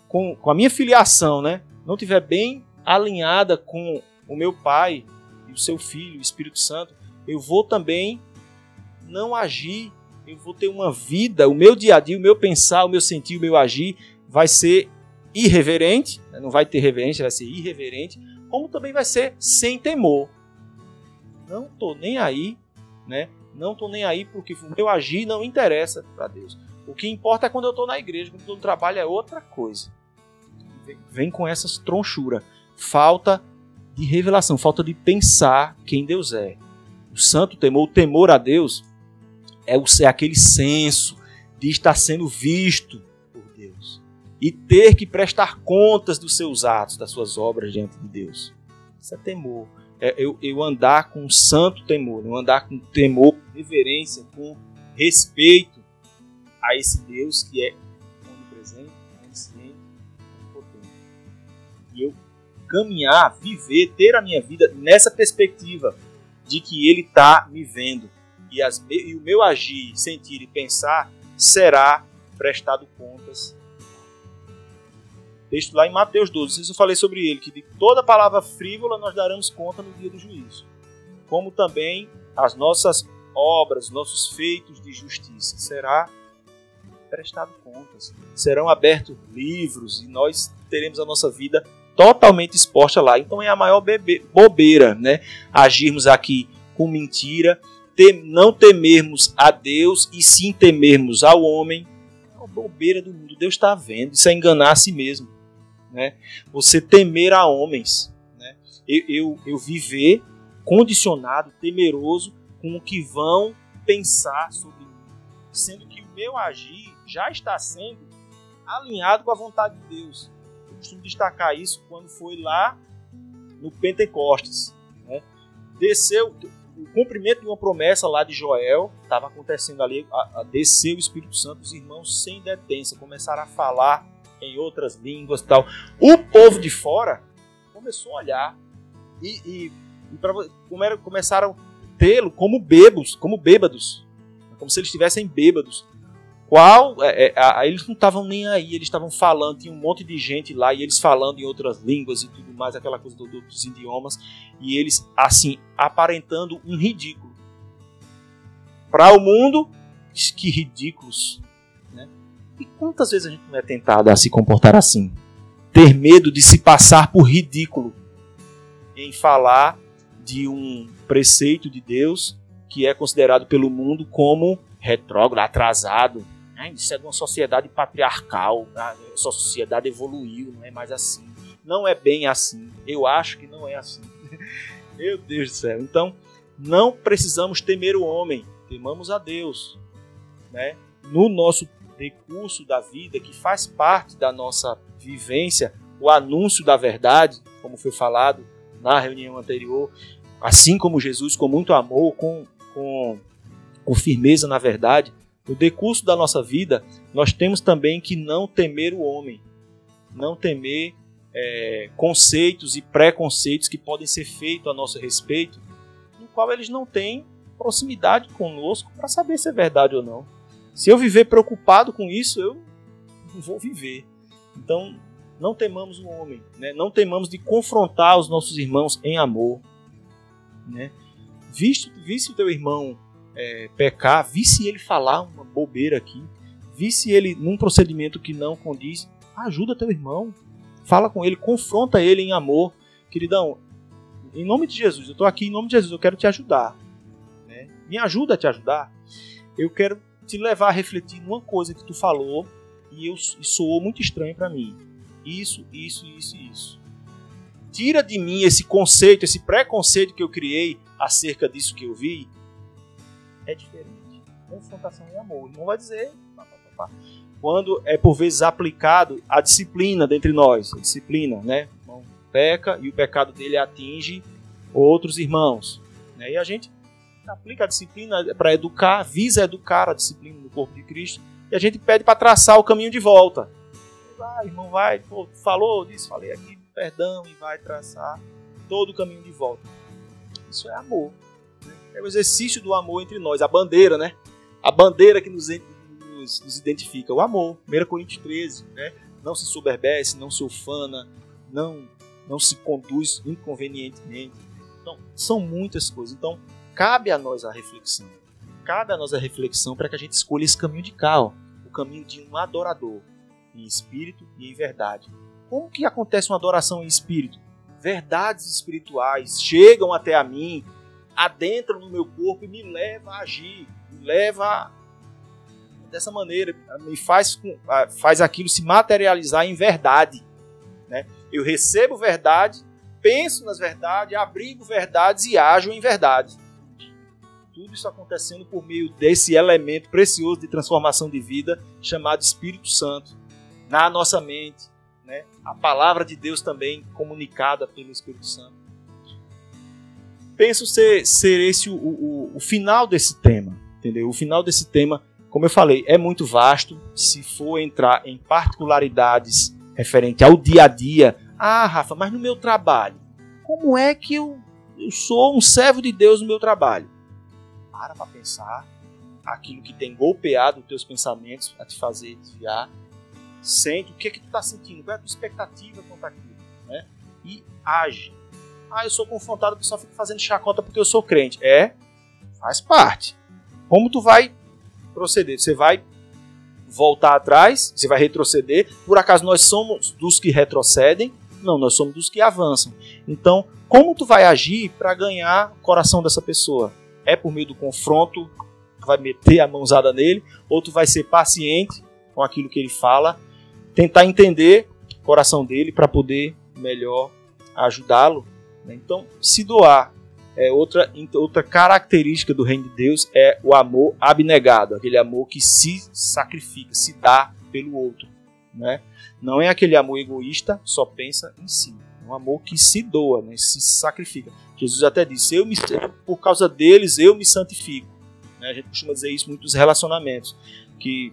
com, com a minha filiação, né? não tiver bem alinhada com o meu Pai e o seu Filho, o Espírito Santo, eu vou também não agir, eu vou ter uma vida, o meu dia a dia, o meu pensar, o meu sentir, o meu agir vai ser irreverente, né? não vai ter reverência, vai ser irreverente, como também vai ser sem temor. Não tô nem aí, né? Não tô nem aí porque o meu agir não interessa para Deus. O que importa é quando eu estou na igreja, quando tô no trabalho é outra coisa. Vem com essas tronchuras falta de revelação, falta de pensar quem Deus é. O santo temor, o temor a Deus, é, o, é aquele senso de estar sendo visto por Deus e ter que prestar contas dos seus atos, das suas obras diante de Deus. Isso é temor. É eu, eu andar com santo temor, eu andar com temor, com reverência, com respeito a esse Deus que é onipresente, onisciente, onipotente. E eu caminhar, viver, ter a minha vida nessa perspectiva de que Ele está me vendo e, as, e o meu agir, sentir e pensar será prestado contas. Texto lá em Mateus 12, isso eu falei sobre ele, que de toda palavra frívola nós daremos conta no dia do juízo, como também as nossas obras, nossos feitos de justiça será prestado contas. Serão abertos livros e nós teremos a nossa vida totalmente exposta lá. Então é a maior bobeira, né? Agirmos aqui com mentira, tem, não temermos a Deus e sim temermos ao homem. É uma bobeira do mundo. Deus está vendo. Isso é enganar a si mesmo, né? Você temer a homens, né? Eu, eu, eu viver condicionado, temeroso com o que vão pensar sobre mim, sendo que o meu agir já está sendo alinhado com a vontade de Deus costumo destacar isso quando foi lá no Pentecostes. Né? Desceu o cumprimento de uma promessa lá de Joel, estava acontecendo ali, a, a, desceu o Espírito Santo, os irmãos sem detência começaram a falar em outras línguas tal. O povo de fora começou a olhar e, e, e pra, começaram a tê-lo como bêbados, como bêbados, como se eles estivessem bêbados qual é, é, eles não estavam nem aí, eles estavam falando, tinha um monte de gente lá e eles falando em outras línguas e tudo mais, aquela coisa do, do, dos idiomas, e eles assim aparentando um ridículo. Para o mundo, que ridículos, né? E quantas vezes a gente não é tentado a se comportar assim? Ter medo de se passar por ridículo em falar de um preceito de Deus que é considerado pelo mundo como retrógrado, atrasado. Né? Isso é de uma sociedade patriarcal, a sociedade evoluiu, não é mais assim. Não é bem assim. Eu acho que não é assim. (laughs) Meu Deus do céu. Então, não precisamos temer o homem, temamos a Deus. Né? No nosso recurso da vida, que faz parte da nossa vivência, o anúncio da verdade, como foi falado na reunião anterior, assim como Jesus, com muito amor, com, com, com firmeza na verdade, no decurso da nossa vida, nós temos também que não temer o homem, não temer é, conceitos e preconceitos que podem ser feitos a nosso respeito, no qual eles não têm proximidade conosco para saber se é verdade ou não. Se eu viver preocupado com isso, eu não vou viver. Então, não temamos o homem, né? não temamos de confrontar os nossos irmãos em amor. Né? Viste, viste o teu irmão é, pecar, visse ele falar uma bobeira aqui, visse ele num procedimento que não condiz, ajuda teu irmão, fala com ele, confronta ele em amor. Queridão, em nome de Jesus, eu estou aqui em nome de Jesus, eu quero te ajudar. Né? Me ajuda a te ajudar. Eu quero te levar a refletir numa coisa que tu falou e, eu, e soou muito estranho para mim. Isso, isso, isso isso. Tira de mim esse conceito, esse preconceito que eu criei acerca disso que eu vi. É diferente. Confrontação e amor. Não vai dizer. Quando é por vezes aplicado a disciplina dentre nós, a disciplina, né? O peca e o pecado dele atinge outros irmãos. Né? E a gente aplica a disciplina para educar, visa educar a disciplina no corpo de Cristo, e a gente pede para traçar o caminho de volta. Vai, irmão, vai, pô, falou disso, falei aqui, perdão, e vai traçar todo o caminho de volta. Isso é amor. Né? É o exercício do amor entre nós, a bandeira, né? A bandeira que nos, nos, nos identifica, o amor. 1 Coríntios 13, né? Não se soberbece, não se ufana, não, não se conduz inconvenientemente. Então, são muitas coisas. Então, cabe a nós a reflexão. Cabe a nós a reflexão para que a gente escolha esse caminho de cá, ó, o caminho de um adorador, em espírito e em verdade. Como que acontece uma adoração em espírito? Verdades espirituais chegam até a mim, adentram no meu corpo e me levam a agir, me leva dessa maneira, me faz, faz aquilo se materializar em verdade. Né? Eu recebo verdade, penso nas verdades, abrigo verdades e ajo em verdade tudo isso acontecendo por meio desse elemento precioso de transformação de vida chamado Espírito Santo na nossa mente, né? A palavra de Deus também comunicada pelo Espírito Santo. Penso ser, ser esse o, o, o final desse tema, entendeu? O final desse tema, como eu falei, é muito vasto. Se for entrar em particularidades referente ao dia a dia, ah, Rafa, mas no meu trabalho, como é que eu, eu sou um servo de Deus no meu trabalho? Para para pensar aquilo que tem golpeado os teus pensamentos a te fazer desviar. Sente o que é que tu está sentindo, qual é a tua expectativa quanto aquilo, né? E age. Ah, eu sou confrontado, o pessoal fica fazendo chacota porque eu sou crente. É, faz parte. Como tu vai proceder? Você vai voltar atrás? Você vai retroceder? Por acaso nós somos dos que retrocedem? Não, nós somos dos que avançam. Então, como tu vai agir para ganhar o coração dessa pessoa? É por meio do confronto, vai meter a mãozada nele, ou tu vai ser paciente com aquilo que ele fala, tentar entender o coração dele para poder melhor ajudá-lo. Né? Então, se doar é outra, outra característica do reino de Deus é o amor abnegado, aquele amor que se sacrifica, se dá pelo outro. Né? Não é aquele amor egoísta, só pensa em si. Um amor que se doa, né? se sacrifica. Jesus até disse: eu me, por causa deles eu me santifico. Né? A gente costuma dizer isso muito nos relacionamentos, que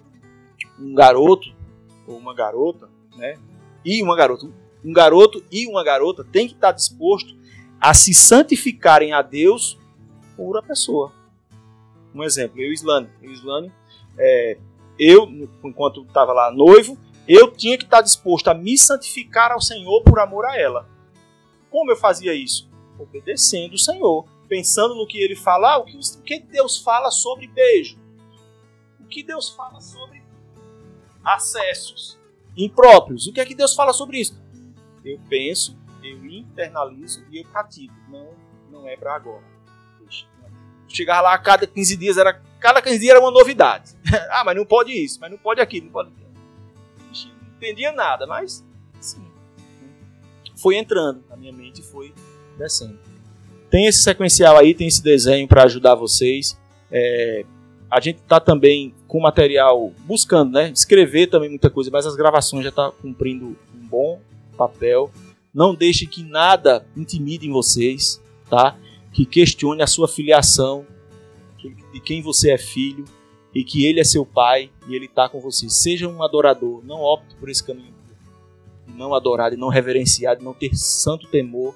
um garoto ou uma garota, né? E uma garota, um garoto e uma garota tem que estar disposto a se santificarem a Deus por a pessoa. Um exemplo, eu e Islane. Eu, Islane é, eu enquanto estava lá noivo, eu tinha que estar disposto a me santificar ao Senhor por amor a ela. Como eu fazia isso? obedecendo o Senhor, pensando no que ele fala, ah, o, que, Deus fala sobre beijo, o que Deus fala sobre acessos impróprios. O que é que Deus fala sobre isso? Eu penso, eu internalizo e eu pratico. Não, não é para agora. Chegar lá a cada 15 dias era cada 15 dias era uma novidade. (laughs) ah, mas não pode isso, mas não pode aquilo, não pode. Entendia nada, mas sim. Foi entrando na minha mente e foi descendo. Tem esse sequencial aí, tem esse desenho para ajudar vocês. É, a gente está também com material buscando, né? Escrever também muita coisa, mas as gravações já estão tá cumprindo um bom papel. Não deixe que nada intimide em vocês, tá? Que questione a sua filiação, de quem você é filho e que ele é seu pai e ele está com você. Seja um adorador, não opte por esse caminho não adorar, de não reverenciar, de não ter santo temor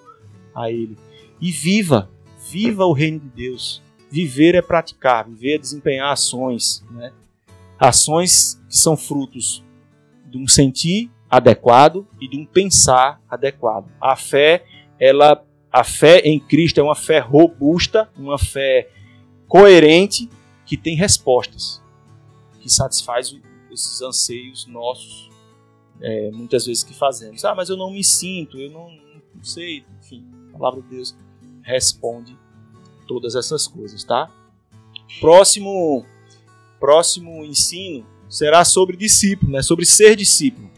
a ele. E viva, viva o reino de Deus. Viver é praticar, viver é desempenhar ações, né? Ações que são frutos de um sentir adequado e de um pensar adequado. A fé, ela, a fé em Cristo é uma fé robusta, uma fé coerente que tem respostas, que satisfaz esses anseios nossos, é, muitas vezes que fazemos. Ah, mas eu não me sinto, eu não, não sei, enfim, a palavra de Deus responde todas essas coisas, tá? Próximo, próximo ensino será sobre discípulo, né? Sobre ser discípulo.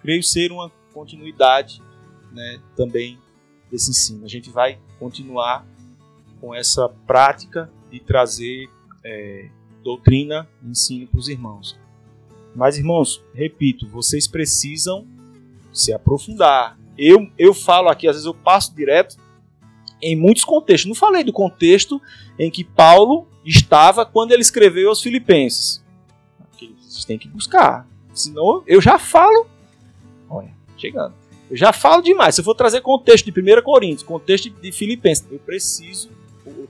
Creio ser uma continuidade, né? Também desse ensino. A gente vai continuar com essa prática de trazer é, doutrina ensino para os irmãos. Mas, irmãos, repito, vocês precisam se aprofundar. Eu, eu falo aqui, às vezes eu passo direto em muitos contextos. Não falei do contexto em que Paulo estava quando ele escreveu aos Filipenses. Vocês têm que buscar. Senão eu já falo. Olha, chegando. Eu já falo demais. Se eu for trazer contexto de 1 Coríntios, contexto de Filipenses, eu preciso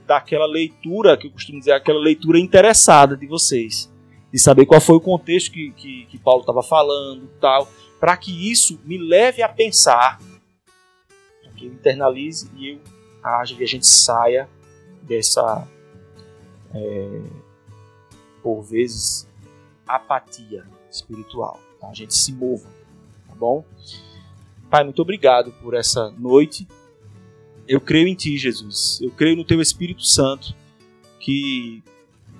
daquela leitura, que eu costumo dizer, aquela leitura interessada de vocês. De saber qual foi o contexto que, que, que Paulo estava falando tal. Para que isso me leve a pensar. Que eu internalize e eu haja e a gente saia dessa, é, por vezes, apatia espiritual. Tá? A gente se mova, tá bom? Pai, muito obrigado por essa noite. Eu creio em Ti, Jesus. Eu creio no Teu Espírito Santo que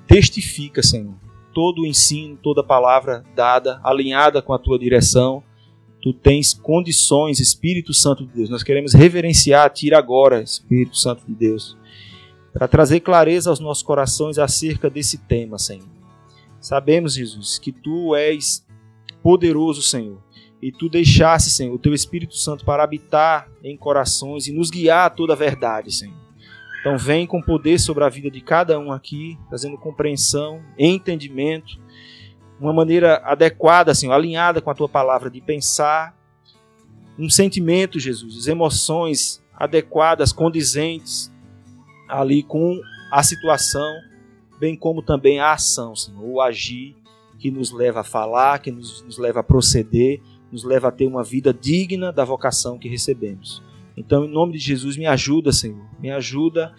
testifica, Senhor, todo o ensino, toda palavra dada, alinhada com a Tua direção tu tens condições, Espírito Santo de Deus. Nós queremos reverenciar, tira agora, Espírito Santo de Deus, para trazer clareza aos nossos corações acerca desse tema, Senhor. Sabemos, Jesus, que tu és poderoso, Senhor, e tu deixaste, Senhor, o teu Espírito Santo para habitar em corações e nos guiar a toda a verdade, Senhor. Então vem com poder sobre a vida de cada um aqui, trazendo compreensão, entendimento uma maneira adequada, assim, alinhada com a tua palavra de pensar, um sentimento, Jesus, emoções adequadas, condizentes ali com a situação, bem como também a ação, Senhor, o agir que nos leva a falar, que nos, nos leva a proceder, nos leva a ter uma vida digna da vocação que recebemos. Então, em nome de Jesus, me ajuda, Senhor, me ajuda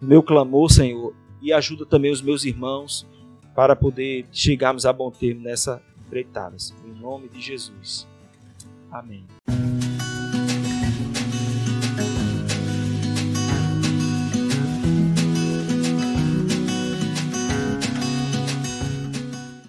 no meu clamor, Senhor, e ajuda também os meus irmãos para poder chegarmos a bom termo nessa empreitada. Em nome de Jesus. Amém.